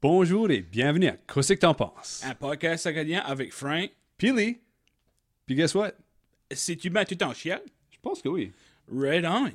Bonjour et bienvenue à Qu'est-ce que t'en penses? Un podcast acadien avec Frank. Pili. Puis guess what? Si tu mets tout en chial, Je pense que oui. right on.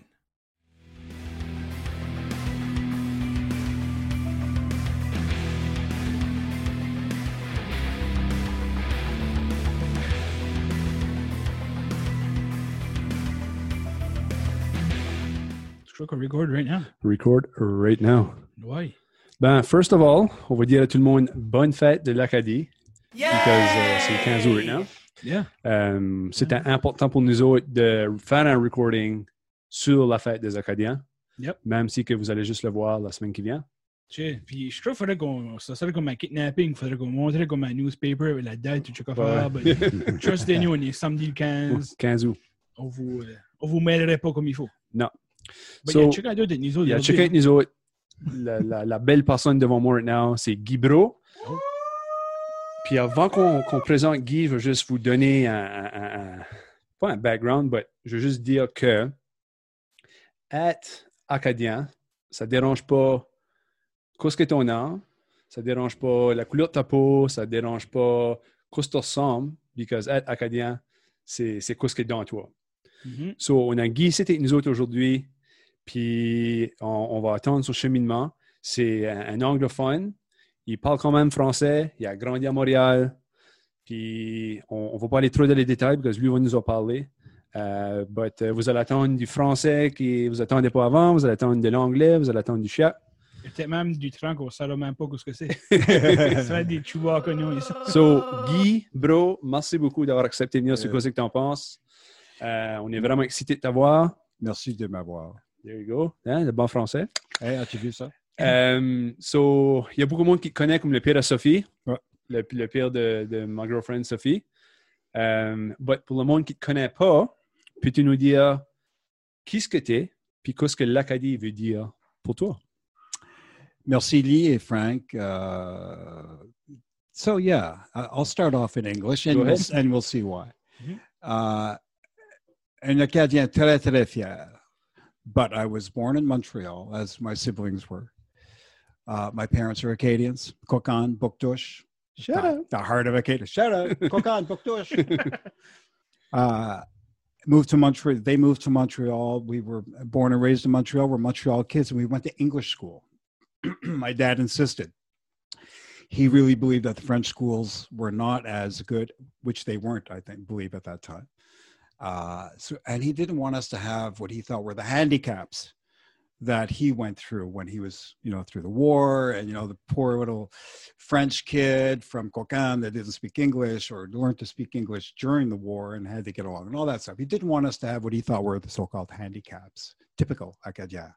Je crois qu'on record right now. Record right now. Ouais. Ben, first of all, on va dire à tout le monde bonne fête de l'Acadie. Because uh, c'est 15 jours right now. Yeah. Um, C'était important pour nous autres de faire un recording sur la fête des Acadiens. Yep. Même si que vous allez juste le voir la semaine qui vient. Tu sais, puis je crois qu'il faudrait qu'on. Ça serait comme un kidnapping. Il faudrait qu'on montrait comme un newspaper avec la date, tout Ouais. fait. But trust in you, on est samedi le 15. 15 août. On vous, euh, on vous mêlerait pas comme il faut. Non. But So, il y a chacun d'autre de nous autres. Il y a chacun de nous autres. La, la- la belle personne devant moi right now, c'est Guy Bro. Oh. Puis avant qu'on présente Guy, je veux juste vous donner un, un- un- un- pas un background, mais je veux juste dire que être acadien, ça dérange pas qu'est-ce que ton nom, ça dérange pas la couleur de ta peau, ça dérange pas qu'est-ce que tu ressembles, because être acadien, c'est qu'est-ce que dans toi. Mhm. So, on a Guy, c'était nous autres aujourd'hui, puis on, on va attendre son cheminement. C'est un, un anglophone. Il parle quand même français. Il a grandi à Montréal. Puis on ne va pas aller trop dans les détails parce que lui va nous en parler. Euh, but, euh, vous allez attendre du français que vous attendez pas avant. Vous allez attendre de l'anglais. Vous allez attendre du chat. A peut-être même du train qu'on ne savait même pas ce que c'est. Être des Chewbacca, nous, ici. So, Guy, bro, merci beaucoup d'avoir accepté de venir sur Euh. quoi que tu en penses? Euh, on est vraiment excités de t'avoir. Merci de m'avoir. There you go. Hein, le bon français. Hey, as-tu vu ça? Um, so, il y a beaucoup de monde qui connaît comme le pire de Sophie, Ouais. le, le pire de, de ma girlfriend Sophie. Um, but pour le monde qui ne connaît pas, peux-tu nous dire qui ce que tu es, puis qu'est-ce que l'Acadie veut dire pour toi? Merci, Lee et Frank. Uh, so, yeah, I'll start off in English and, we'll, and we'll see why. Uh, un Acadien très, très fier. But I was born in Montreal, as my siblings were. Uh, my parents are Acadians, Cocagne, Bouctouche. Shut the, up. The heart of Acadia. Shut up, Cocagne, Bouctouche. uh, moved to Montreal. They moved to Montreal. We were born and raised in Montreal. We're Montreal kids, and we went to English school. My dad insisted. He really believed that the French schools were not as good, which they weren't, I think, believe at that time. Uh, so, and he didn't want us to have what he thought were the handicaps that he went through when he was, you know, through the war, and you know, the poor little French kid from Cocagne that didn't speak English or learned to speak English during the war and had to get along and all that stuff. He didn't want us to have what he thought were the so-called handicaps, typical Acadien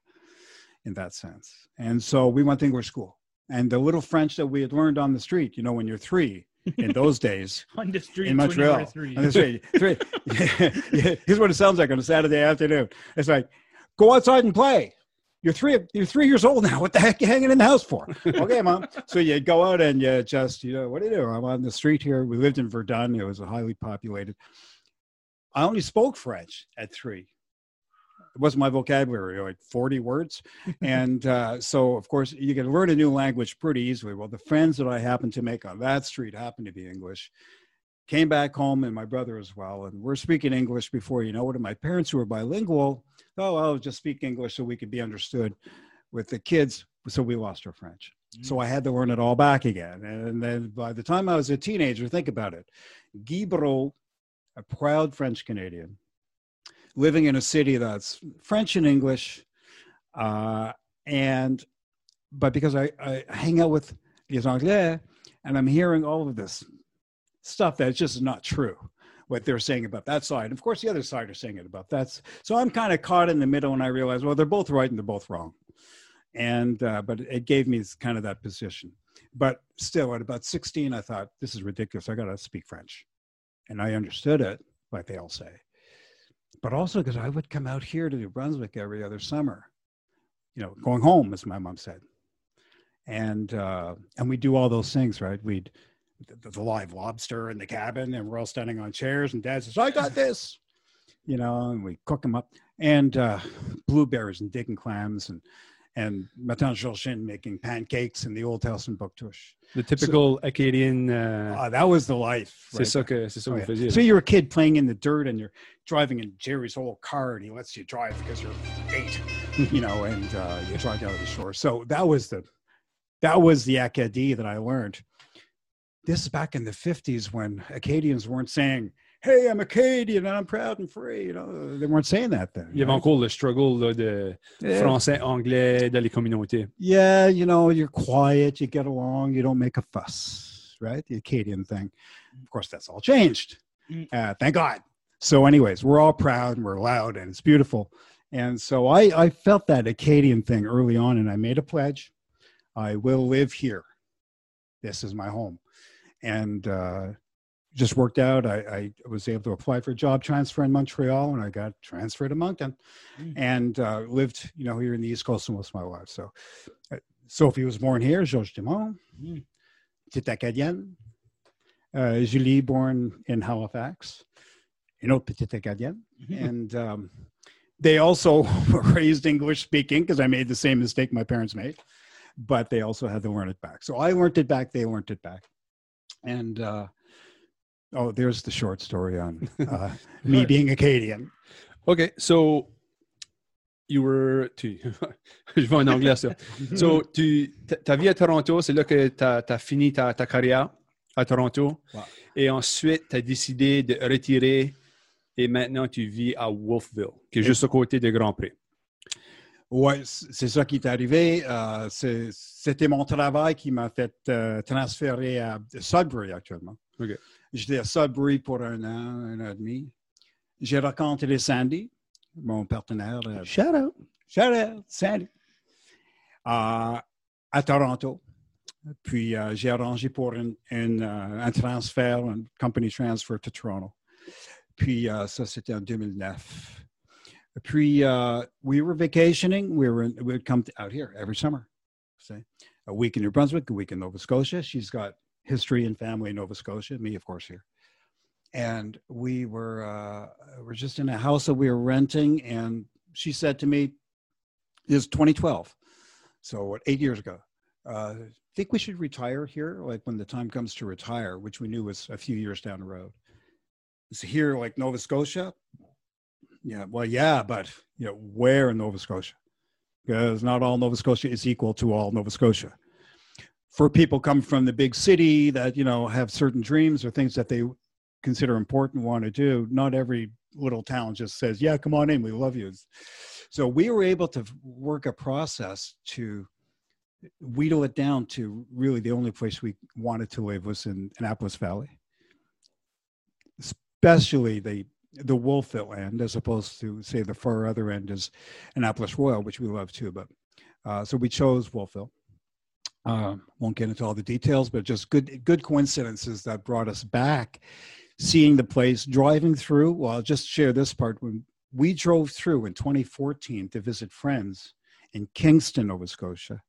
in that sense. And so we went to English school. And the little French that we had learned on the street, you know, when you're three in those days, On the street, in Montreal. On the street. Three. Here's what it sounds like on a Saturday afternoon. It's like, go outside and play. You're three. You're three years old now. What the heck are you hanging in the house for? okay, mom. So you go out and you just, you know, what do you do? I'm on the street here. We lived in Verdun. It was a highly populated. I only spoke French at three. It wasn't my vocabulary, like 40 words. And uh, so, of course, you can learn a new language pretty easily. Well, the friends that I happened to make on that street happened to be English. Came back home, and my brother as well. And we're speaking English before you know it. And my parents, who were bilingual, oh, I'll just speak English so we could be understood with the kids. So we lost our French. So I had to learn it all back again. And then by the time I was a teenager, think about it. Guy Breau, a proud French Canadian, living in a city that's French and English. Uh, and, but because I, I hang out with les Anglais and I'm hearing all of this stuff that's just not true what they're saying about that side. Of course, the other side are saying it about that. So I'm kind of caught in the middle, and I realize, well, they're both right and they're both wrong. And uh, but it gave me kind of that position. But still, at about 16, I thought this is ridiculous. I got to speak French, and I understood it, like they all say. But also because I would come out here to New Brunswick every other summer, you know, going home, as my mom said, and uh, and we do all those things, right? We'd the, the live lobster in the cabin, and we're all standing on chairs, and Dad says, "I got this," you know, and we cook them up, and uh, blueberries and digging clams, and and ma tante Georgine making pancakes in the old house in Bouctouche. The typical Acadian. euh, Ah, that was the life. c'est right ça que c'est ça Oh, yeah. So you're a kid playing in the dirt and you're driving in Jerry's old car and he lets you drive because you're eight, you know, and uh, you drive down to the shore. So that was the that was the Acadie that I learned. This is back in the 50s when Acadians weren't saying, Hey, I'm Acadian and I'm proud and free. You know, they weren't saying that then. Il y avait encore le struggle là, de Yeah. français, anglais dans les communautés. yeah, you know, you're quiet, you get along, you don't make a fuss, right? The Acadian thing. Of course, that's all changed. Mm. Uh, thank God. So, anyways, we're all proud and we're loud and it's beautiful. And so I, I felt that Acadian thing early on and I made a pledge. I will live here. This is my home. And uh, just worked out. I, I was able to apply for a job transfer in Montreal and I got transferred to Moncton Mm. and uh, lived, you know, here in the East Coast most of my life. So uh, Sophie was born here, Georges Dumont, Mm. petite Acadienne. Uh, Julie born in Halifax, you know, petite Acadienne. Mhm. And um, they also were raised English speaking because I made the same mistake my parents made, but they also had to learn it back. So I learned it back, they learned it back. And uh, oh, there's the short story on uh, me being Acadian. OK, so you were. Tu, je vais en anglais ça. So, tu, ta, vie à Toronto, c'est là que tu as, fini ta, ta carrière à Toronto. Wow. Et ensuite, tu as décidé de retirer et maintenant tu vis à Wolfville, qui est juste à côté de Grand Prix. Ouais, c- c'est ça qui est arrivé. Euh, C'était mon travail qui m'a fait euh, transférer à Sudbury actuellement. J'étais à Sudbury pour un an, un an et demi. J'ai rencontré Sandy, mon partenaire. euh, Shout out. Shout out, Sandy. Euh, à Toronto. Puis j'ai arrangé pour un, transfert, un company transfer to Toronto. Puis ça, c'était en 2009. Puis uh, we were vacationing. We were we would come to, out here every summer. Say a week in New Brunswick, a week in Nova Scotia. She's got history and family in Nova Scotia. Me, of course, here. And we were uh, we're just in a house that we were renting, and she said to me, "This is 2012, so what, eight years ago. Uh, think we should retire here, like when the time comes to retire, which we knew was a few years down the road. So here like Nova Scotia? Yeah, well, yeah, but you know, where in Nova Scotia? Because not all Nova Scotia is equal to all Nova Scotia. For people come from the big city that you know have certain dreams or things that they consider important, want to do, not every little town just says, "Yeah, come on in, we love you." So we were able to work a process to wheedle it down to really the only place we wanted to live was in Annapolis Valley, especially the the Wolfville end, as opposed to say the far other end is Annapolis Royal, which we love too. But uh, so we chose Wolfville. Um, won't get into all the details, but just good good coincidences that brought us back, seeing the place, driving through. Well, I'll just share this part when we drove through in 2014 to visit friends in Kingston, Nova Scotia.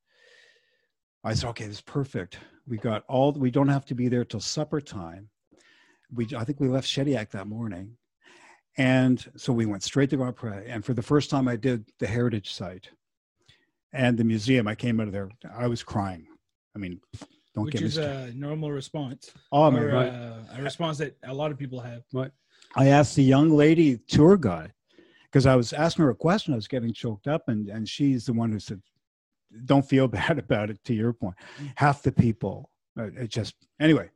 I said, okay, this is perfect. We got all, we don't have to be there till supper time. We, I think we left Shediac that morning. And so we went straight to Grand Pré. And for the first time, I did the heritage site and the museum. I came out of there, I was crying. I mean, don't Which get me Which is started. a normal response. Oh, my or God. uh, a response that a lot of people have. But I asked the young lady tour guide because I was asking her a question. I was getting choked up, and and she's the one who said, "Don't feel bad about it." To your point, half the people, uh, it just anyway.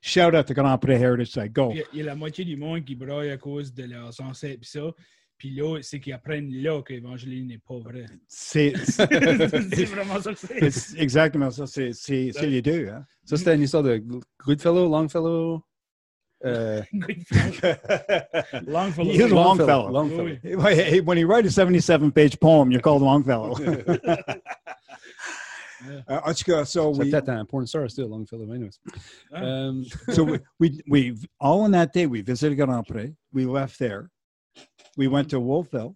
Shout out to Grand Pré Heritage Site. Go. Il y, a, il y a la moitié du monde qui braille à cause de leurs ancêtres pis ça. Puis là, c'est qu'ils apprennent là que l'évangile n'est pas vrai. C'est c'est vraiment ça que c'est. c'est exactement ça. C'est c'est c'est les deux. Hein? Ça, c'était une histoire de Goodfellow, Longfellow. Euh, Longfellow. He is a Longfellow. Longfellow. Oui. when you write a 77 page poem, you're called Longfellow. Uh, en tout cas, so C'est we, peut-être un porn star still, Longfellow. Anyways. Um, so we, we we all in that day we visited Grand Pré. We left there. We went to Wolfville.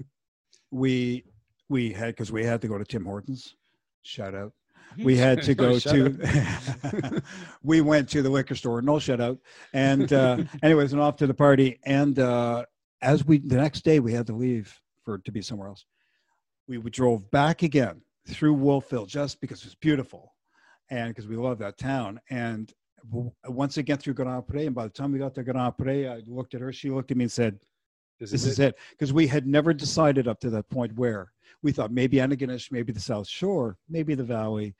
We we had because we had to go to Tim Hortons. Shout out. We had to go to. we went to the liquor store. No shout out. And uh, anyways, and off to the party. And uh, as we the next day we had to leave for to be somewhere else. We, we drove back again through Wolfville just because it's beautiful and because we love that town. And once again through Grand Pre, and by the time we got to Grand Pre, I looked at her, she looked at me and said, This is it. Because we had never decided up to that point where we thought maybe Antigonish, maybe the South Shore, maybe the Valley.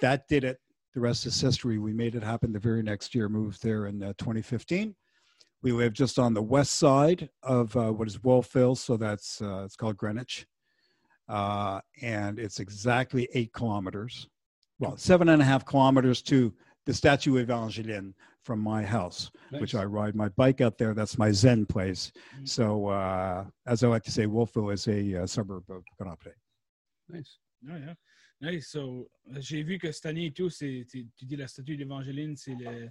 That did it. The rest is history. We made it happen the very next year, moved there in uh, 2015. We live just on the west side of uh, what is Wolfville, so that's uh, it's called Greenwich, uh, and it's exactly eight kilometers, well, seven and a half kilometers to the Statue of Evangeline from my house, which I ride my bike out there. That's my Zen place. Mm. So, uh, as I like to say, Wolfville is a uh, suburb of Grenoble. Nice. Ouais, yeah. Nice. So, euh, j'ai vu que cette année et tout, c'est, tu tu dis la statue d'Évangéline, c'est le.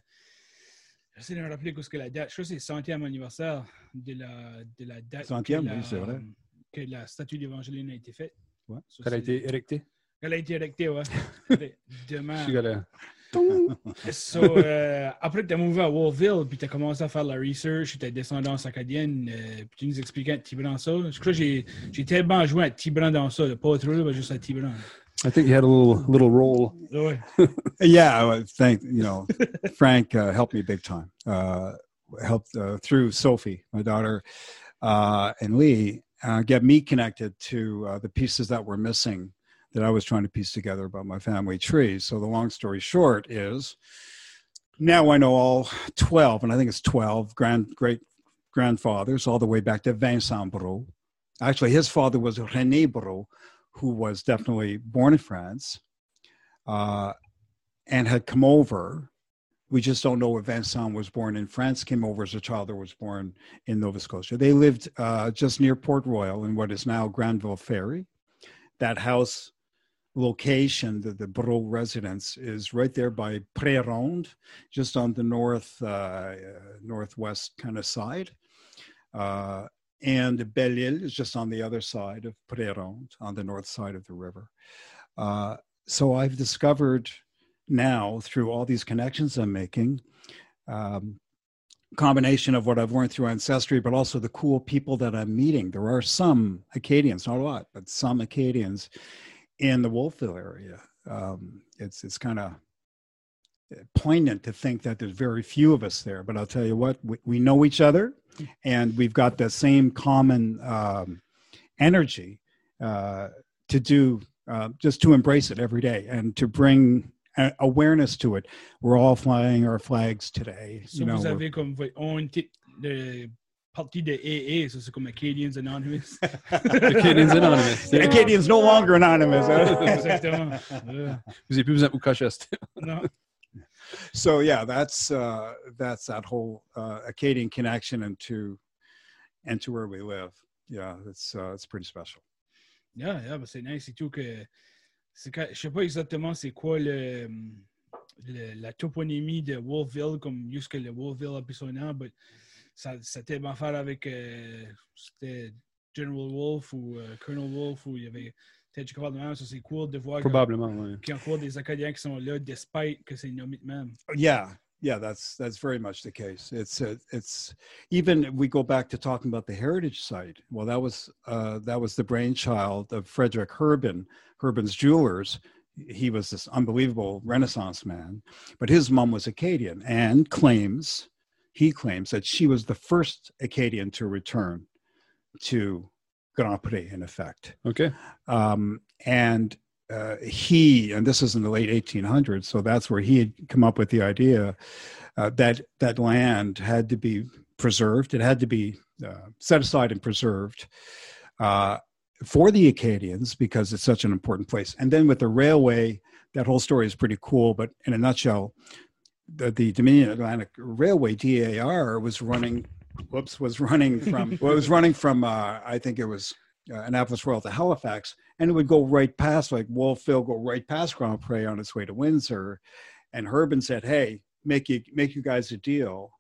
J'essaie de me rappeler qu'est-ce que la date. Je crois que c'est le centième anniversaire de la, de la date. Centième, la- oui, c'est vrai. Que la statue d'Évangéline a été faite. Ouais. So, Ça a été érecté. Elle a été érectée, ouais. Demain. Je suis allé- So, euh, après que tu as mouvé à Wolfville, puis tu as commencé à faire de la research, puis ta descendance acadienne, euh, puis tu nous expliquais à Tibran ça. Je crois que j'ai j'ai tellement joué à Tibran dans ça, pas trop, mais juste à Tibran. I think you had a little little role. Yeah, I thank you know Frank uh, helped me big time. Uh, helped uh, through Sophie, my daughter, uh, and Lee, uh, get me connected to uh, the pieces that were missing that I was trying to piece together about my family tree. So the long story short is now I know all twelve, and I think it's twelve grand great grandfathers all the way back to Vincent Breau. Actually, his father was René Breau, who was definitely born in France. Uh, and had come over. We just don't know if Vincent was born in France, came over as a child, or was born in Nova Scotia. They lived uh, just near Port Royal in what is now Granville Ferry. That house location, the, the Breau residence, is right there by Pré-Ronde, just on the north uh, northwest kind of side. Uh, and Belle-Île is just on the other side of Pré-Ronde, on the north side of the river. Uh, so I've discovered now through all these connections I'm making, um, combination of what I've learned through ancestry, but also the cool people that I'm meeting. There are some Acadians, not a lot, but some Acadians in the Wolfville area. Um, it's it's kind of poignant to think that there's very few of us there, but I'll tell you what, we, we know each other, and we've got the same common um, energy uh, to do uh, just to embrace it every day and to bring awareness to it. We're all flying our flags today. So, you know, vous we're- avez comme votre own ti- de partie de AA, ça c'est comme Acadians Anonymous. Acadians Anonymous. The Acadians no longer anonymous. Exactement. Ouais. Vous avez plus besoin de Ukashest. Non. so yeah, that's uh, that's that whole uh, Acadian connection into and to where we live. Yeah, it's uh, it's pretty special. Yeah, yeah, ben c'est nice et tout que. Je sais pas exactement c'est quoi le, le- la toponymie de Wolfville, comme juste que le Wolfville a pris son nom, mais ça, ça a tellement à faire avec. euh, C'était General Wolf ou euh, Colonel Wolf, ou il y avait peut-être part de même. Ça, c'est cool de voir Probablement, qu'il y a encore des Acadiens qui sont là, despite que c'est nommé de même. Yeah, yeah, that's that's very much the case. It's uh, it's even we go back to talking about the heritage site. Well, that was uh, that was the brainchild of Frederick Herbin, Herbin's Jewelers. He was this unbelievable Renaissance man, but his mom was Acadian and claims he claims that she was the first Acadian to return to Grand Pré, in effect. OK. Um, and uh, he, and this is in the late 1800s, so that's where he had come up with the idea uh, that that land had to be preserved. It had to be uh, set aside and preserved uh, for the Acadians because it's such an important place. And then with the railway, that whole story is pretty cool. But in a nutshell, the, the Dominion Atlantic Railway (DAR) was running. Whoops, was running from. well, it was running from. Uh, I think it was uh, Annapolis Royal to Halifax, and it would go right past, like Wolfville, go right past Grand Pre on its way to Windsor. And Herbin said, "Hey, make you make you guys a deal.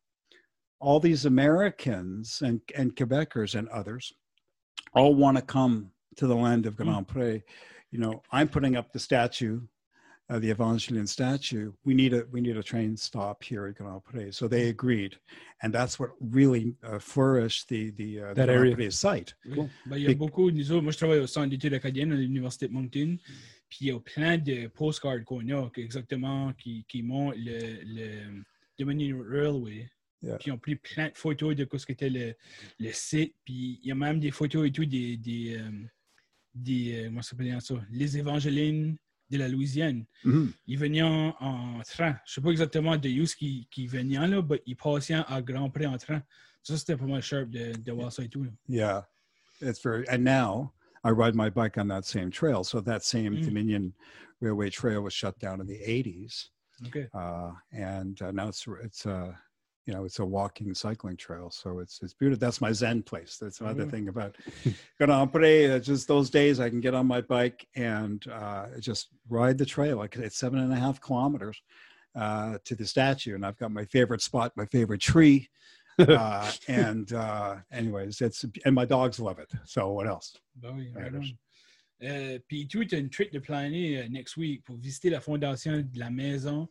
All these Americans and and Quebecers and others all want to come to the land of Grand Pre. You know, I'm putting up the statue." Uh, the Evangeline statue. We need a we need a train stop here at Grand Pre. So they agreed, and that's what really uh, flourished the the, uh, That Grand area. Prix site. Oui. Ben, il y a Puis- beaucoup, nous moi je travaille au centre d'études acadiennes à l'Université de Moncton. Puis il y a plein de postcards qu'on a qui, exactement qui, qui montrent le, le Dominion Railway. Yeah. Puis ils ont pris plein de photos de ce qu'était le, le site. Puis il y a même des photos et tout des, des, euh, des euh, comment ça s'appelle ça? Les évangélines de la Louisiane. Mhm. Ils venaient en, en train. Je sais pas exactement de où qui, qui venaient là, mais ils passaient à Grand Prix en train. Ça, c'était pas mal sharp de, de voir ça et tout. là. Yeah, it's very. And now I ride my bike on that same trail. So that same Mm. Dominion Railway Trail was shut down in the '80s, OK. uh, and uh, now it's it's uh, you know it's a walking cycling trail. So it's it's beautiful. That's my Zen place. That's another other Mhm. thing about Grand Pré. uh, Just those days I can get on my bike and uh, just ride the trail. Like it's seven and a half kilometers uh, to the statue, and I've got my favorite spot, my favorite tree. uh, and uh, anyways, it's and my dogs love it. So what else? Ben oui, Ouais, right là, on. Euh, Puis tu as une trip de planer euh, next week pour visiter la fondation de la maison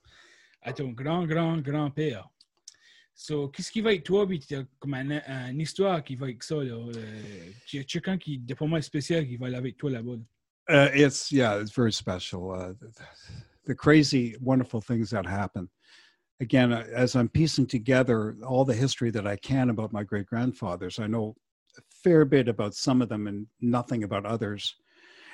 à ton grand, grand, grand-père. So, qu'est-ce qui va avec toi? Puis comme une un histoire qui va avec ça. Là. Euh, quelqu'un qui est pas mal spécial qui va aller avec toi là-bas. là. Uh, it's yeah, it's very special. Uh, the, crazy, wonderful things that happen. Again, uh, as I'm piecing together all the history that I can about my great grandfathers, I know a fair bit about some of them and nothing about others.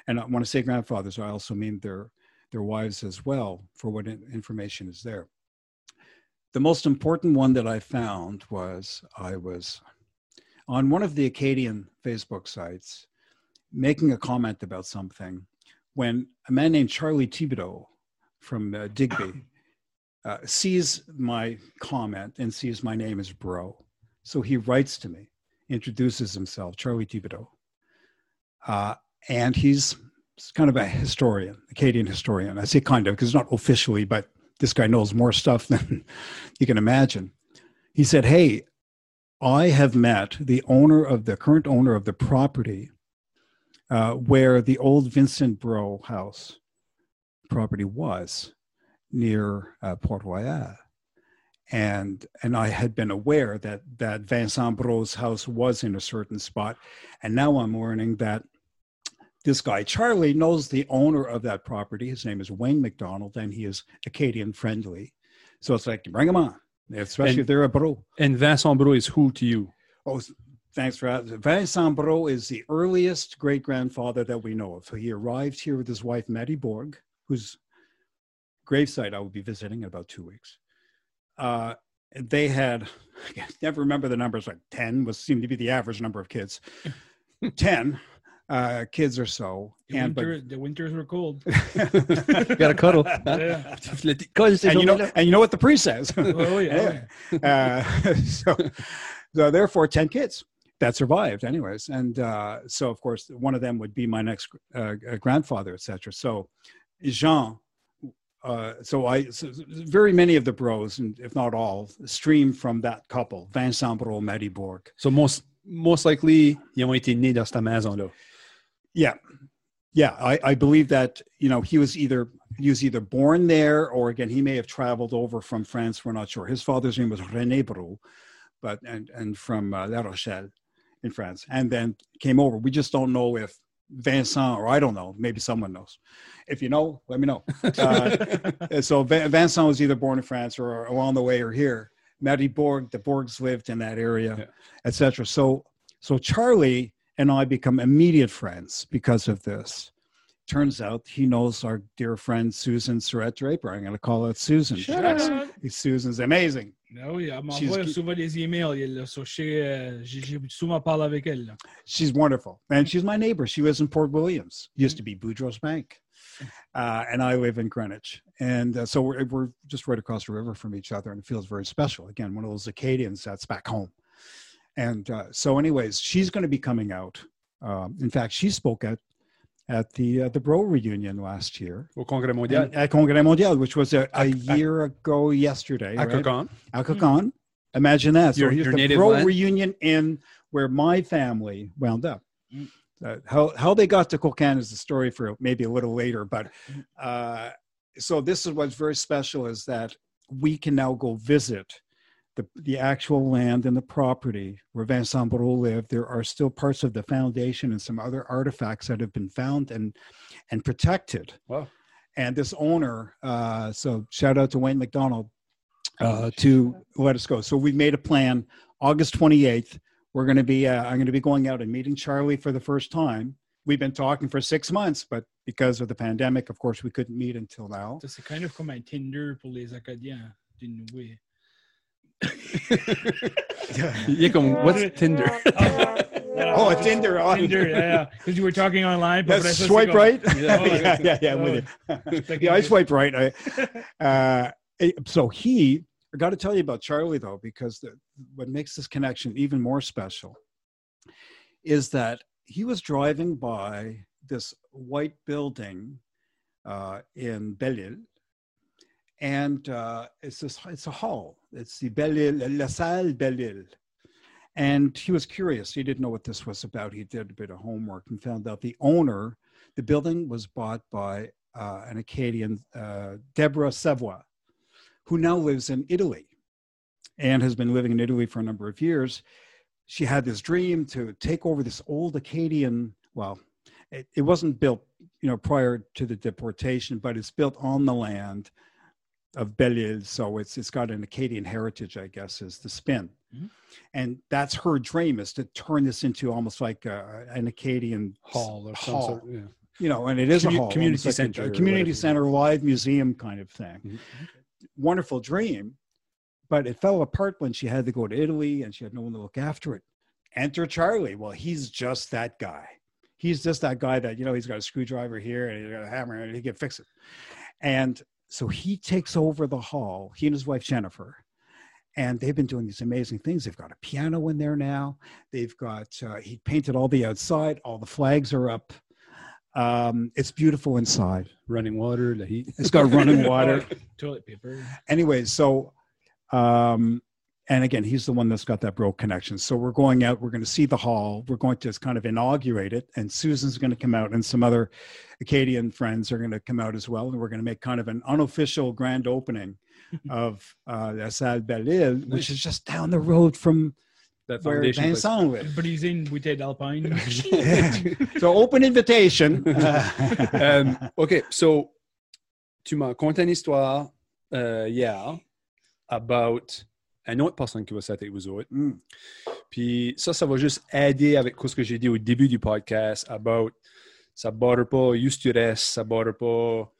And I- when I say grandfathers, I also mean their their wives as well, for what information is there. The most important one that I found was I was on one of the Acadian Facebook sites making a comment about something when a man named Charlie Thibodeau from uh, Digby uh, sees my comment and sees my name as Breau. So he writes to me, introduces himself, Charlie Thibodeau. Uh, and he's kind of a historian, Acadian historian. I say kind of because not officially, but this guy knows more stuff than you can imagine. He said, Hey, I have met the owner of the current owner of the property uh, where the old Vincent Breau house property was near uh, Port Royal. And, and I had been aware that, that Vincent Breau's house was in a certain spot. And now I'm learning that this guy, Charlie, knows the owner of that property. His name is Wayne McDonald, and he is Acadian friendly. So it's like, bring him on, especially And- if they're a bro. And Vincent Breau is who to you? Oh, thanks for asking. Vincent Breau is the earliest great grandfather that we know of. So he arrived here with his wife, Mattie Bourg, whose gravesite I will be visiting in about two weeks. Uh, they had, I never remember the numbers, like 10 was seemed to be the average number of kids. 10 uh, kids or so. The, And, but, the winters were cold. Gotta cuddle. hein? Yeah. Le petit- colle ces and you know, and you know what the priest says. Oh, yeah. uh, so, so therefore 10 kids that survived anyways and uh, so of course one of them would be my next uh, uh, grandfather etc so jean uh, so i so very many of the bros and if not all stream from that couple vincent Breau Maddie Bourg So most, most likely, ils ont été nés dans cette maison-là. Yeah. Yeah I, I believe that you know he was either he was either born there or again he may have traveled over from france we're not sure. His father's name was rené Breau, but and and from uh, la rochelle in france and then came over. We just don't know if vincent or i don't know maybe someone knows. If you know let me know. Uh, so Vin- vincent was either born in france or along the way or here. Maddie Bourg, the Bourgs lived in that area, Yeah. etc. So, so Charlie and I become immediate friends because of this. Turns out he knows our dear friend Susan Surette Draper. I'm going to call it Susan. Shut Yes. Susan's amazing. Oui, elle She's m'envoie gi- souvent des emails. Elle, là, so chez, J'ai j'ai souvent parlé avec elle. là. She's wonderful. And she's my neighbor. She lives in Port Williams, used to be Boudreau's Bank. Uh, and I live in Greenwich. And uh, so we're, we're just right across the river from each other, and it feels very special. Again, one of those Acadians that's back home. And uh, so, anyways, she's going to be coming out. Um, in fact, she spoke at at the uh, the Breau reunion last year Au Congrès mondial. at Congrès Mondial, which was a, a At- at- year ago yesterday. À right? Alcacon. Imagine that. So here's your the Breau land? reunion in where my family wound up. Mm. Uh, how how they got to Cocagne is the story for maybe a little later, but uh, so this is what's very special is that we can now go visit the, the actual land and the property where Vincent Breau lived, there are still parts of the foundation and some other artifacts that have been found and and protected. Wow. And this owner, uh, so shout out to Wayne McDonald, uh, to let us go. So we made a plan. August 28th, we're going to be. Uh, I'm going to be going out and meeting Charlie for the first time. We've been talking for six months, but because of the pandemic, of course, we couldn't meet until now. Ça, C'est kind of comme un Tinder pour les Acadiens d'une way. Il est comme, what's Tinder? Oh, a Tinder. Oh, Tinder, yeah. Because you were talking online. puis That's après ça, c'est swipe comme- right. Yeah. yeah, yeah, yeah, I'm with you. Yeah, I swipe right. I, uh, so he, I got to tell you about Charlie though, because the, what makes this connection even more special is that he was driving by this white building uh, in Belle-Île, and uh, it's this, it's a hall. It's the Belle-Île, La Salle Belle-Île. And he was curious. He didn't know what this was about. He did a bit of homework and found out the owner, the building was bought by uh, an Acadian, uh, Deborah Savoy, who now lives in Italy and has been living in Italy for a number of years. She had this dream to take over this old Acadian, well, it, it wasn't built, you know, prior to the deportation, but it's built on the land of Belle-Île. So it's, it's got an Acadian heritage, I guess, is the spin. Mhm. And that's her dream is to turn this into almost like a, an Acadian Hall or some Hall. sort. Yeah. you know, and it is Commu- a hall, community like center a, or community center, live museum kind of thing. Mhm. Wonderful dream, but it fell apart when she had to go to Italy and she had no one to look after it. Enter Charlie. Well, he's just that guy. He's just that guy that you know he's got a screwdriver here and he's got a hammer and he can fix it. And so he takes over the hall. He and his wife Jennifer. And they've been doing these amazing things. They've got a piano in there now. They've got, uh, he painted all the outside. All the flags are up. Um, it's beautiful inside. Running water, the heat. It's got running water. Toilet paper. Anyways, so, um, and again, he's the one that's got that broke connection. So we're going out. We're going to see the hall. We're going to just kind of inaugurate it, and Susan's going to come out, and some other Acadian friends are going to come out as well, and we're going to make kind of an unofficial grand opening of uh, La Salle Belle-Île, which is just down the road from That where foundation place. Vincent lived. Brisé une bouteille d'Alpine. so open invitation. Um, OK, so tu m'as conté une histoire euh, hier about une autre personne qui va avec vous autres. Mm. Puis ça, ça va juste aider avec ce que j'ai dit au début du podcast about ça borre pas où tu restes, ça borre pas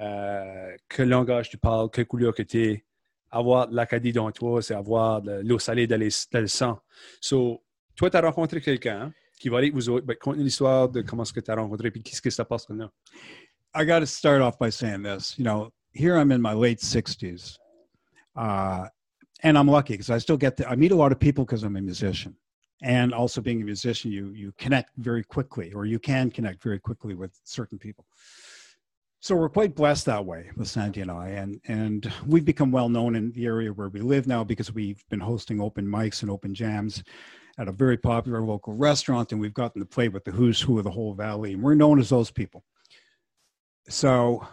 euh, quel langage tu parles, quelle couleur que tu es. Avoir de l'Acadie dans toi, c'est avoir de l'eau salée dans, les- dans le sang. So, toi, tu as rencontré quelqu'un qui va aller avec vous autres, ben, conte l'histoire de comment est-ce que tu as rencontré, puis qu'est-ce que ça passe là. I got to start off by saying this. You know, here I'm in my late 60s, uh, and I'm lucky because I still get to, I meet a lot of people because I'm a musician, and also being a musician, you you connect very quickly, or you can connect very quickly with certain people. So we're quite blessed that way with Sandy and I, and and we've become well known in the area where we live now because we've been hosting open mics and open jams at a very popular local restaurant, and we've gotten to play with the who's who of the whole valley, and we're known as those people. So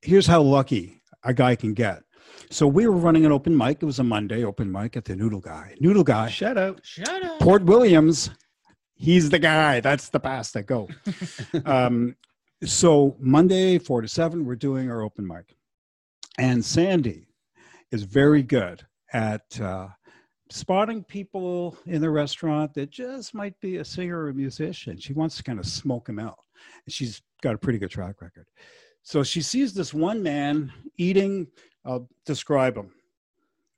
here's how lucky a guy can get. So we were running an open mic. It was a Monday open mic at the Noodle Guy. Noodle Guy, Shout out. Shut up. Port Williams. He's the guy. That's the past that go. um, so Monday, four to seven, we're doing our open mic, and Sandy is very good at uh, spotting people in the restaurant that just might be a singer or a musician. She wants to kind of smoke them out, and she's got a pretty good track record. So she sees this one man eating. I'll describe him.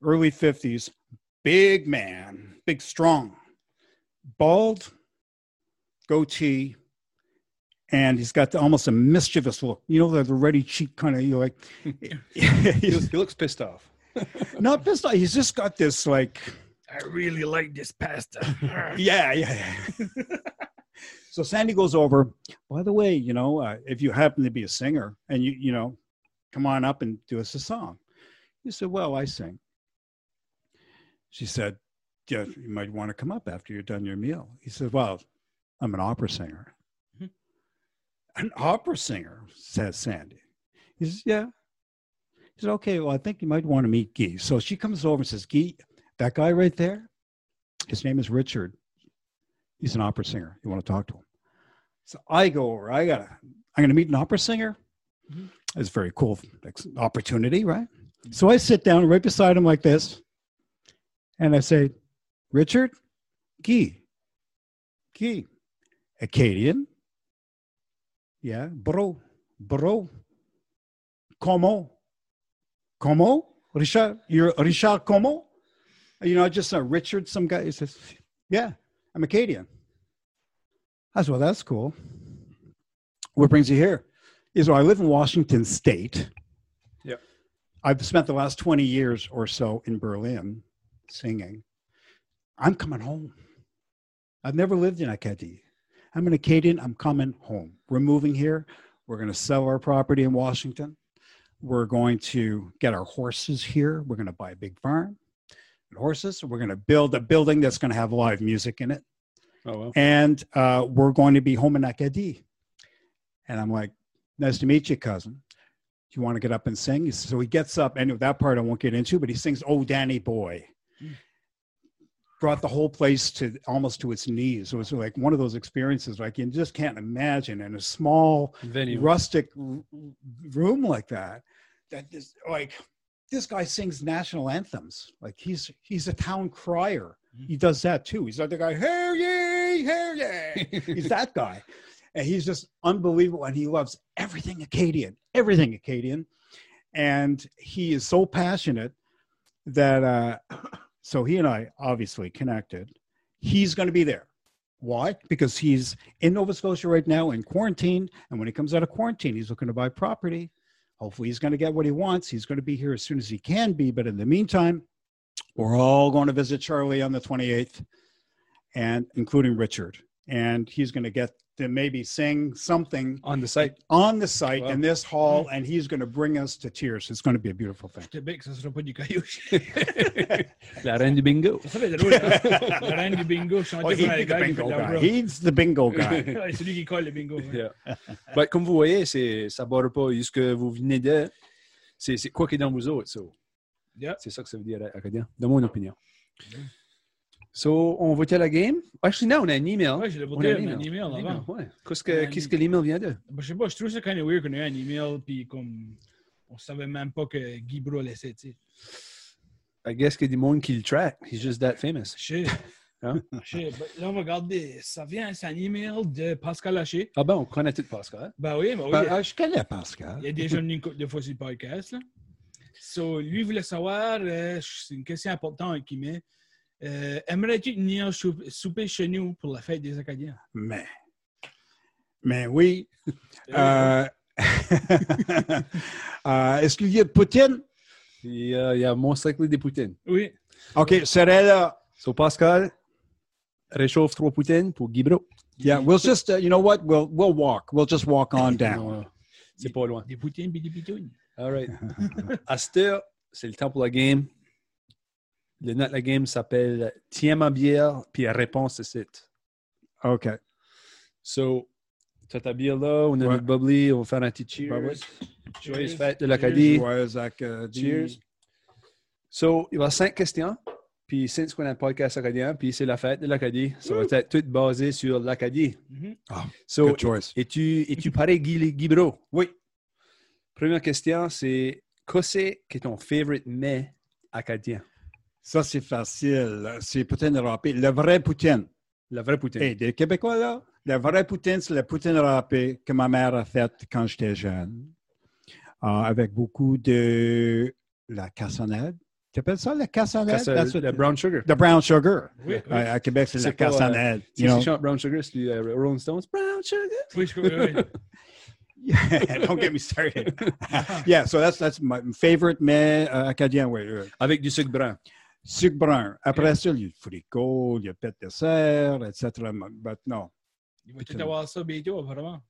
Early fifties, big man, big strong, bald, goatee, and he's got the, almost a mischievous look. You know, the, the ready cheek kind of, you know, like, He looks, he looks pissed off. not pissed off. He's just got this, like, I really like this pasta. yeah, yeah, yeah. so Sandy goes over, by the way, you know, uh, if you happen to be a singer and you, you know, come on up and do us a song. He said, well, I sing. She said, yeah, you might want to come up after you're done your meal. He said, well, I'm an opera singer. Mhm. An opera singer, says Sandy. He says, yeah. He said, okay, well, I think you might want to meet Guy. So she comes over and says, Guy, that guy right there, his name is Richard. He's an opera singer. You want to talk to him? So I go over. I gotta. I'm going to meet an opera singer. Mhm. It's very cool opportunity, right? So I sit down right beside him like this, and I say, Richard, Guy, Guy, Acadian. Yeah, bro, bro. Comeau, como, Richard, you're Richard Comeau. You know, just a Richard, some guy. He says, yeah, I'm Acadian. I said, well, that's cool. What brings you here? Is I live in Washington State. Yeah. I've spent the last 20 years or so in Berlin singing. I'm coming home. I've never lived in Acadie. I'm an Acadian. I'm coming home. We're moving here. We're going to sell our property in Washington. We're going to get our horses here. We're going to buy a big farm and horses. We're going to build a building that's going to have live music in it Oh, well. and uh, we're going to be home in Acadie. And I'm like, nice to meet you, cousin. Do you want to get up and sing? So he gets up, and that part I won't get into, but he sings, Oh, Danny Boy. Mm. Brought the whole place to almost to its knees. It was like one of those experiences like you just can't imagine in a small, Venue. rustic room like that. That is like this guy sings national anthems. Like he's he's a town crier. He does that too. He's like the guy, hear ye, hear ye. He's that guy. And he's just unbelievable. And he loves everything Acadian, everything Acadian. And he is so passionate that, uh, so he and I obviously connected. He's going to be there. Why? Because he's in Nova Scotia right now in quarantine. And when he comes out of quarantine, he's looking to buy property. Hopefully, he's going to get what he wants. He's going to be here as soon as he can be. But in the meantime, we're all going to visit Charlie on the 28th, and including Richard. And he's going to get to maybe sing something On the site. on the site Wow. in this hall, hmm. and he's going to bring us to tears. It's going to be a beautiful thing. Je te bec, ça sera pas du caillouche. La reine bingo. Ça fait drôle. hein? La reine bingo, Oh, he's the gars qui fait bingo guy. He's the bingo guy. Ouais, C'est lui qui colle le bingo. ouais. Yeah. Ben, comme vous voyez, c'est, ça ne barre pas. Ce que vous venez de, c'est, c'est quoi qui est dans vous autres. so. Yeah. C'est ça que ça veut dire, Acadien, de mon opinion. So, on à la game? Actually, non, on a un email. J'ai le On voté, a un email avant. ouais. Qu'est-ce On que, un que l'email vient de? Ben, je sais pas, je trouve ça kind of weird qu'on ait un email, puis comme on savait même pas que Guy Bro laissait, tu sais. I guess qu'il y a du monde qui le track. He's just that famous. Je sais. Hein? Je sais. Ben, Là, on va regarder. Ça vient, c'est un email de Pascal Haché. Ah ben, on connaît tout Pascal. Ben oui, ben oui. Ben, je connais Pascal. Il y a déjà une couple de fois sur le podcast. Là. So, lui voulait savoir, euh, c'est une question importante qu'il met. Euh, Aimerais-tu venir chou- souper chez nous pour la fête des Acadiens? Mais, mais oui. Euh, euh, Est-ce qu'il y a de Poutine? Il y a, il y a most likely des poutines. Oui. OK, serait là. So, Pascal, réchauffe trois poutines pour Guy Bro. Yeah, we'll just, uh, you know what? We'll we'll walk. We'll just walk on down. C'est pas loin. Des poutines puis des pitounes. All right. à cette heure, c'est le temps pour la game. Le nom de la game s'appelle Tiens ma bière, puis la réponse, c'est. OK. So, tu as ta bière là, on a Ouais. notre bubbly, on va faire un petit cheers. Joyeuse fête de l'Acadie. Acadie. Cheers. So, il y aura cinq questions. Puis, since qu'on a un podcast acadien, puis c'est la fête de l'Acadie, ça va être tout basé sur l'Acadie. Mhm. So, Good choice. es-tu es pareil, Guy, Guy Bro? Oui. Première question, c'est qu'est-ce qui est ton favorite mets acadien? Ça, c'est facile. C'est poutine râpée. Le vrai poutine. La vraie poutine. Hey, des Québécois, là, la vraie poutine, c'est la poutine râpée que ma mère a faite quand j'étais jeune. Euh, avec beaucoup de la cassonade. Tu appelles ça la cassonade? Casse- That's what- le brown sugar. The brown sugar. Oui, oui. Euh, à Québec, c'est la euh, cassonade. Si you know? tu chantes brown sugar, c'est euh, Rolling Stones. Brown sugar. Oui, je oui. Don't get me started. yeah, so that's that's my favorite mets euh, acadien. Oui, oui. Avec du sucre brun. Sucre brun. Après ça, il y a le fricot, il y a pète de serre, etc. But non, Il va tout avoir ça bientôt, apparemment.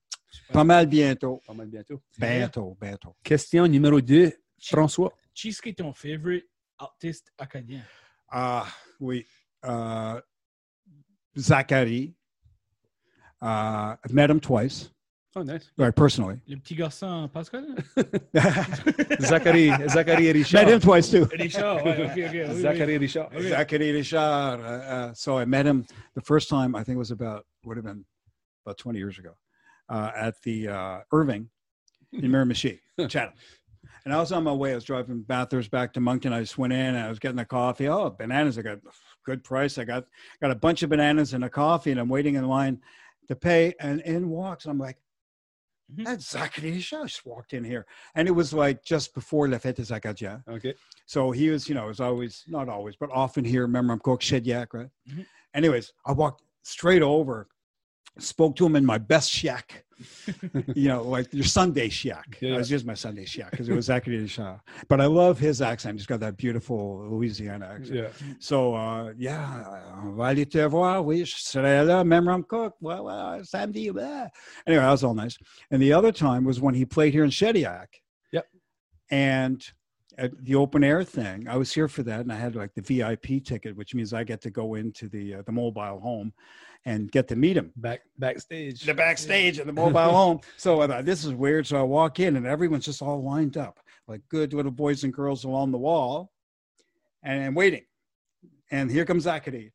pas mal bientôt. Pas mal bientôt. Bientôt, bientôt. Question numéro 2. François. Qui est ton favorite artiste acadien? Ah, oui. Uh, Zachary. Uh, I've met him twice. Oh, nice. right, personally. Le petit garçon, Pascal? Zachary, Zachary Richard. Met him twice too. Richard, ouais, ok, ok. oui, oui. Zachary Richard. Okay. Zachary Richard. Uh, uh, so I met him the first time. I think it was about would have been about 20 years ago uh, at the uh, Irving in Miramichi, Chatham. And I was on my way. I was driving Bathurst back to Moncton. I just went in and I was getting a coffee. Oh, bananas! I got a good price. I got got a bunch of bananas and a coffee, and I'm waiting in line to pay. And in walks. I'm like, Mhm. that's Zachary. Just walked in here, and it was like just before La Fête Acadiens. Okay. So he was, you know, was always not always, but often here. Remember, I'm Cook Shediac, right? Mhm. Anyways, I walked straight over, spoke to him in my best chiac, you know, like your Sunday chiac. Yeah, I was using my Sunday chiac because it was Zachary Shah. But I love his accent. He's got that beautiful Louisiana accent. Yeah. So, uh, yeah, on va aller te voir. Oui, je serai là, même Cook. Well, well, samedi. blah. Anyway, that was all nice. And the other time was when he played here in Shediac. Yep. And at the open air thing, I was here for that, and I had like the VIP ticket, which means I get to go into the uh, the mobile home and get to meet him Back backstage. the backstage of the mobile home. So I thought this is weird. So I walk in and everyone's just all lined up, like good little boys and girls along the wall, and, and waiting. And here comes Zachary.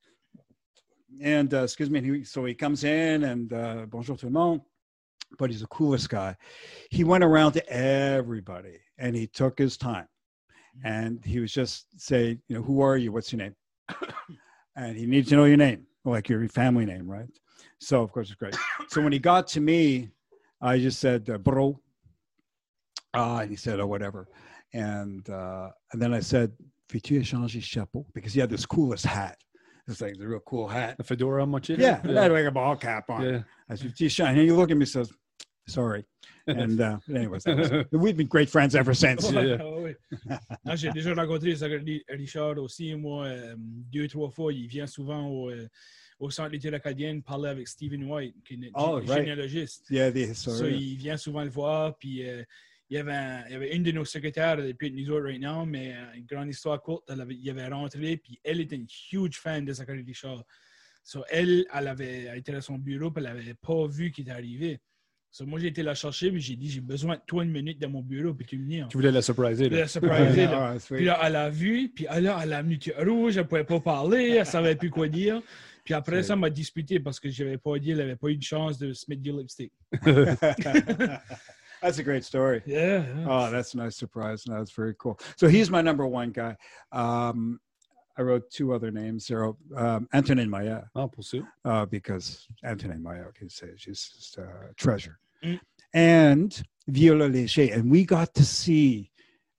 And uh, excuse me, and he, so he comes in and uh, bonjour tout le monde. But he's the coolest guy. He went around to everybody and he took his time. And he was just say, you know, who are you? What's your name? and he needs to know your name, like your family name, right? So of course it's great. So when he got to me, I just said, uh, bro. Uh, and he said, oh, whatever. And uh, and then I said, veux-tu échanger chapeau? Because he had this coolest hat. It's like the real cool hat. A fedora mochila. Yeah, it had like a ball cap on. Yeah. I said? And he looked at me and says, sorry. And uh, anyways, that was- we've been great friends ever since. Yeah, yeah. Oui. Non, J'ai déjà rencontré Zachary Richard aussi, moi, euh, deux, trois fois. Il vient souvent au, euh, au Centre d'études acadiennes parler avec Stephen White, qui est Oh, right. généalogiste. Yeah, the So, historian. il vient souvent le voir, puis euh, il, y avait un- il y avait une de nos secrétaires depuis nous autres right now, mais une grande histoire courte, elle avait, il avait rentré, puis elle était une huge fan de Zachary Richard. So, elle, elle avait était à son bureau, puis elle n'avait pas vu qu'il était arrivé. So, moi, j'ai été la chercher, puis j'ai dit, j'ai besoin de toi une minute dans mon bureau, puis tu venir. Tu voulais la surpriser. Puis Là. la surpriser, là. Sweet. Puis là, elle a vu, puis elle, a- elle a amené du rouge, elle ne pouvait pas parler, elle ne savait plus quoi dire. Puis après C'est- ça, elle m'a disputé parce que je n'avais pas dit, elle n'avait pas eu de chance de se mettre du lipstick. That's a great story. Yeah. yeah. Oh, that's a nice surprise. That's very cool. So he's my number one guy. Um, I wrote two other names there. Um, Antonine Maillet, Ah, pour ça. uh, because Antonine Maillet, can say, she's just a treasure. Mm. And Viola Léger. And we got to see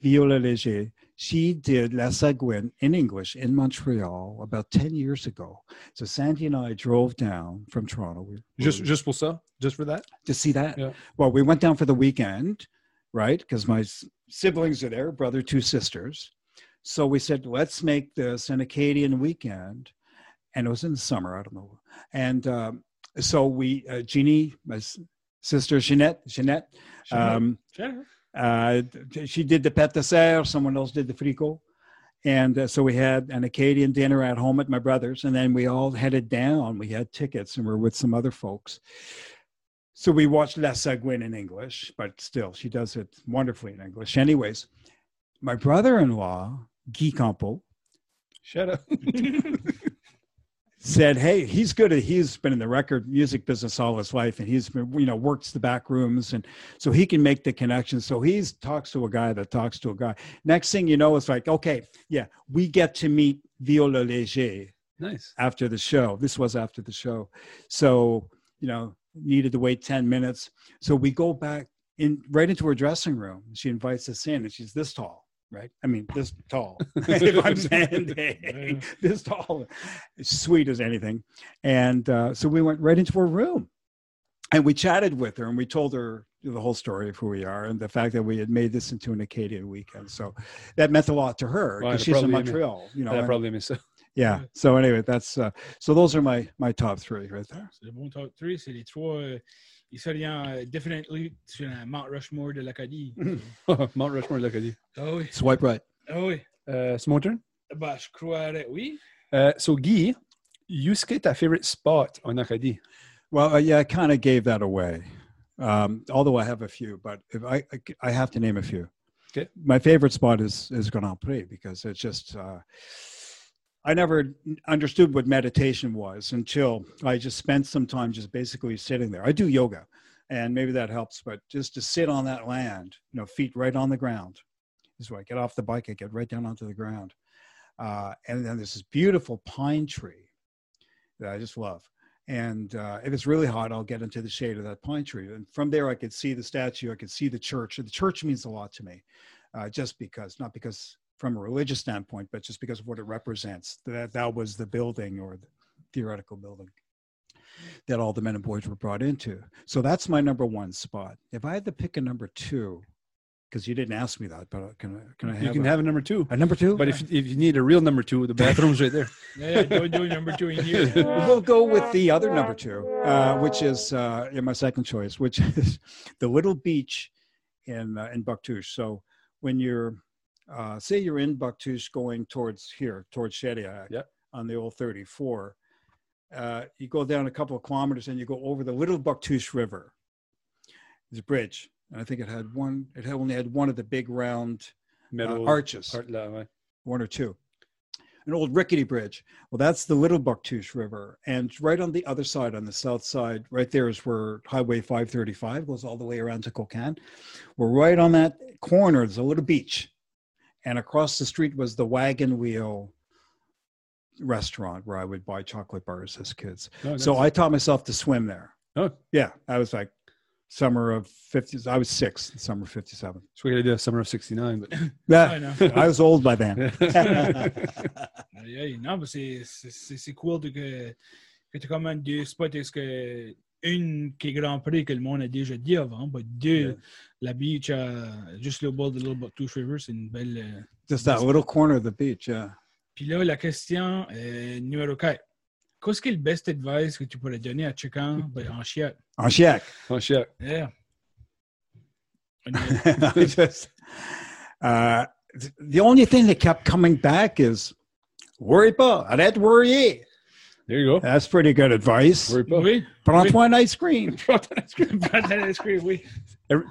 Viola Léger. She did La Sagouine in English in Montreal about 10 years ago. So Sandy and I drove down from Toronto. We- Juste, juste pour ça? Just for that? to see that. Yeah. Well, we went down for the weekend, right? Because my siblings are there, brother, two sisters. So we said, let's make this an Acadian weekend. And it was in the summer, I don't know. And um, so we, uh, Jeannie, my sister Jeanette, Jeanette, um, Sure. uh, she did the pet de sœur, someone else did the frico. And uh, so we had an Acadian dinner at home at my brother's, and then we all headed down. We had tickets and we are with some other folks. So we watched La Sagouine in English, but still, she does it wonderfully in English. Anyways, my brother in law, Guy Campo, Shut up. said, "Hey, he's good at. He's been in the record music business all his life, and he's been, you know, works the back rooms, and so he can make the connections. So he talks to a guy that talks to a guy. Next thing you know, it's like, okay, yeah, we get to meet Viola Léger Nice. after the show. This was after the show, so you know, needed to wait ten minutes. So we go back in right into her dressing room. She invites us in, and she's this tall." Right, I mean this tall. if I'm standing, this tall, sweet as anything. And uh, so we went right into her room and we chatted with her and we told her the whole story of who we are and the fact that we had made this into an Acadian weekend. So that meant a lot to her because it she's in probably meant- Montreal, you know. I probably miss it. yeah. So anyway, that's uh, so those are my my top three right there. C'est bon top 3. C'est les trois euh, historiens euh, definitely sur un Mount Rushmore de l'Acadie. Mount Rushmore de l'Acadie. Ah oui. Swipe right. Ah oui. Uh, c'est mon turn? Bah, je croirais, oui. Uh, so, Guy, you skate ta favorite spot en Acadie? Well, uh, yeah, I kind of gave that away. Um, although I have a few, but if I I, I have to name a few. Okay. My favorite spot is is Grand Pré because it's just. Uh, I never understood what meditation was until I just spent some time just basically sitting there. I do yoga, and maybe that helps, but just to sit on that land, you know, feet right on the ground, is where I get off the bike, I get right down onto the ground, uh, and then there's this beautiful pine tree that I just love. And uh, if it's really hot, I'll get into the shade of that pine tree. And from there, I could see the statue. I could see the church. And the church means a lot to me, uh, just because, not because from a religious standpoint, but just because of what it represents. That that was the building or the theoretical building that all the men and boys were brought into. So that's my number one spot. If I had to pick a number two, because you didn't ask me that, but can I can I have You can a, have a number two. a number two? But if, if you need a real number two, the bathroom's right there. Yeah, yeah, don't do number two in here. we'll go with the other number two, uh, which is uh, in my second choice, which is the little beach in uh, in Bouctouche. So when you're, uh, say, you're in Bouctouche going towards here, towards Shediac, Yep. on the old 34, uh, you go down a couple of kilometers and you go over the Little Bouctouche River. There's a bridge, and I think it had one. It had only had one of the big round uh, Metal arches Art- là, ouais. one or two. An old rickety bridge. Well, that's the Little Bouctouche River. And right on the other side, on the south side, right there is where Highway 535 goes all the way around to Cocagne. We're right on that corner. There's a little beach. And across the street was the Wagon Wheel restaurant where I would buy chocolate bars as kids. No, So I taught myself to swim there. Oh. Yeah. I was like summer of 50s. I was six, summer of 57. So we got to do a summer of 69. But... I Yeah. know. I was old by then. yeah, aïe. Non, mais c'est- c'est c'est- c'est cool de que, que tu as quand même deux spots. Est-ce que une qui est Grand Prix que le monde a déjà dit avant, mais deux, Yeah. la beach, euh, juste le bord de Little Bucktouche River, c'est une belle. euh, Just that little corner of the beach. Yeah. Puis là, la question euh, numéro 4. Qu'est-ce qui est le best advice que tu pourrais donner à chacun ben, en chiat? En chiac. Oh, shit. Yeah. Just, uh, th- the only thing that kept coming back is worry pas, arrête de worrier. There you go. That's pretty good advice. Worry pas. Oui. Prends-toi un ice cream. Prendre un ice cream, oui.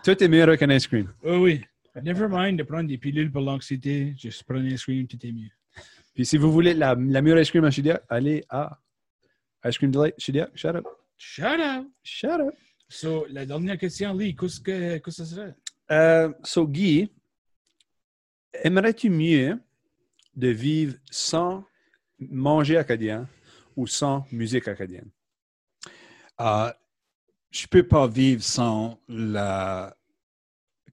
Tout est meilleur avec un ice cream. Oui, oui. Never mind de prendre des pilules pour l'anxiété. Juste prendre un ice cream, tout est mieux. Puis si vous voulez la, la meilleure ice cream à Chidiac, allez à Ice Cream Delight Chidiac. Shout out. Shout out! Shout out. So, la dernière question, Lee, qu'est-ce que, que ça serait? Euh, so, Guy, aimerais-tu mieux de vivre sans manger acadien ou sans musique acadienne? Uh, je peux pas vivre sans la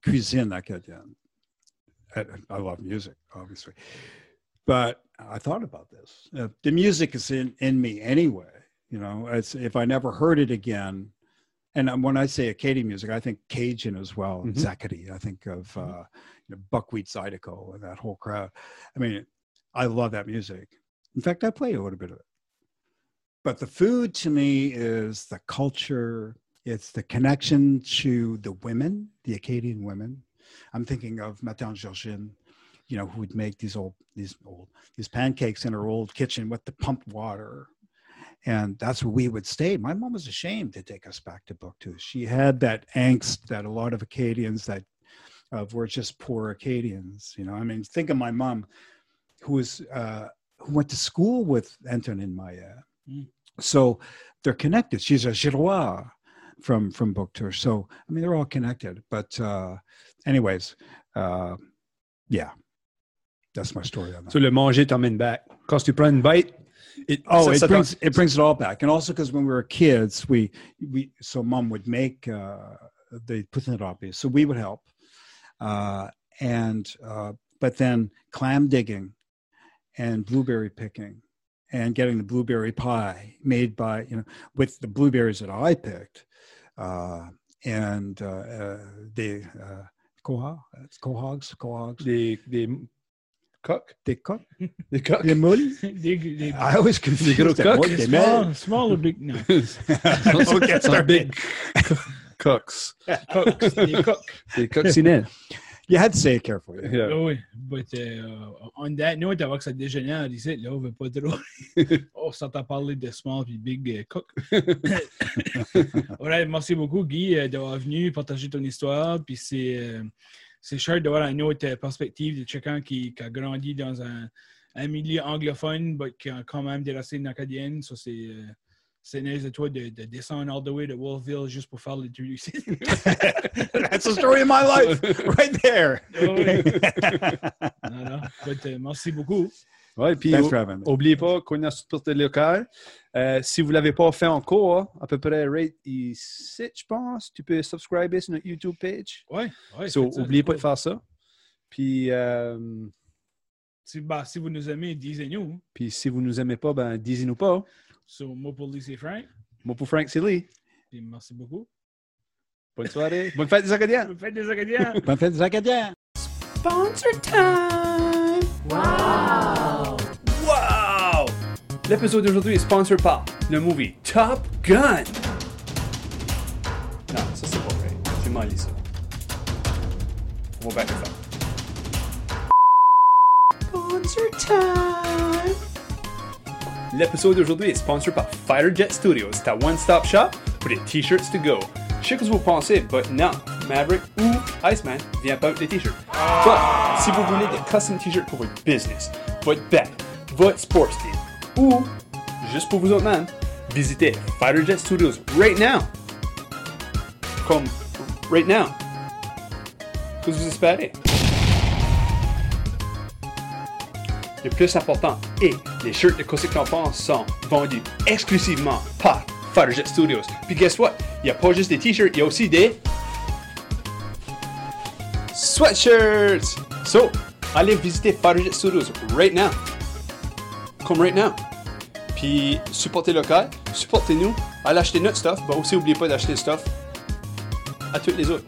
cuisine acadienne. I, I love music, obviously. But I thought about this. Uh, the music is in, in me anyway. You know, it's, if I never heard it again, and when I say Acadian music, I think Cajun as well, Mhm. Zachary. I think of uh, you know, Buckwheat Zydeco and that whole crowd. I mean, I love that music. In fact, I play a little bit of it. But the food to me is the culture, it's the connection to the women, the Acadian women. I'm thinking of Madame Georgine, you know, who would make these old, these old, these pancakes in her old kitchen with the pumped water. And that's where we would stay. My mom was ashamed to take us back to Bouctouche. She had that angst that a lot of Acadians that of were just poor Acadians. You know, I mean, think of my mom, who was uh, who went to school with Antonine Maillet. Mm. So they're connected. She's a Girois from from Bouctouche. So I mean, they're all connected. But uh, anyways, uh, yeah, that's my story on that. So, le manger t'emmène back. Quand tu prends une bite, it, Oh, ça- it ça brings it brings it all back, and also because when we were kids, we we so mom would make uh, the poutine râpée, so we would help, uh, and uh, but then clam digging, and blueberry picking, and getting the blueberry pie made by you know with the blueberries that I picked, uh, and uh, uh, the uh, quahog, it's quahogs, quahogs, des, des coques. they cook, Des coques. the moules. Des, des, I always confuse gros them. coqs. What des small, meant. small or big? No. Don't get Some big cooks. Cooks, des cooks. Des coccinelles. You had to say it carefully. Yeah. Ah oui, but uh, on that note, avant que ça dégénère ici, là, on veut pas trop. on s'entend parler de small puis big euh, cook. Alright, merci beaucoup, Guy, euh, d'avoir venu partager ton histoire. Puis c'est euh, c'est chouette d'avoir une autre perspective de quelqu'un qui, qui a grandi dans un, un milieu anglophone, mais qui a quand même des racines acadiennes. Ça, c'est. euh, c'est nice de toi de, de descendre all the way de Wolfville juste pour faire l'interview ici. That's the story of my life, right there. Oui. non, non. But, euh, merci beaucoup. Ouais, puis Thanks o- for having me. oubliez pas qu'on a supporté local. Euh, si vous ne l'avez pas fait encore, à peu près rate ici, je pense, tu peux subscriber sur notre YouTube page. Ouais, ouais. So, faites ça, oubliez c'est pas de cool. faire ça. Puis, euh, Si, bah, si vous nous aimez, disez-nous. puis si vous nous aimez pas, ben, disez-nous pas. So, moi pour Lise et Frank. Moi, pour Frank Silly, Puis merci beaucoup. bonne soirée. bonne fête des Acadiens. Faites des Acadiens! Bonne fête des Acadiens. Sponsor time! Wow! Wow! L'épisode d'aujourd'hui est sponsor par le movie Top Gun. Non, ça c'est pas vrai. J'ai mal lu ça. On va back it up. Sponsor time! L'épisode d'aujourd'hui est sponsor par Fighter Jet Studios, ta one-stop shop pour les t-shirts to go. Je sais que vous pensez, but non, Maverick ou Iceman vient pas avec des t-shirts. But, si vous voulez des custom t-shirts pour votre business, votre band, votre sports team, ou juste pour vous autres, man, visitez Fighter Jet Studios right now. Comme right now. Que vous espérez? Le plus important est les shirts de Cossack Campon sont vendus exclusivement par Fighter Jet Studios. Puis guess what? Il n'y a pas juste des t-shirts, il y a aussi des sweatshirts. So, allez visiter Fighter Jet Studios right now. Comme right now. Puis supportez local, supportez-nous, allez acheter notre stuff, mais aussi n'oubliez pas d'acheter le stuff à tous les autres.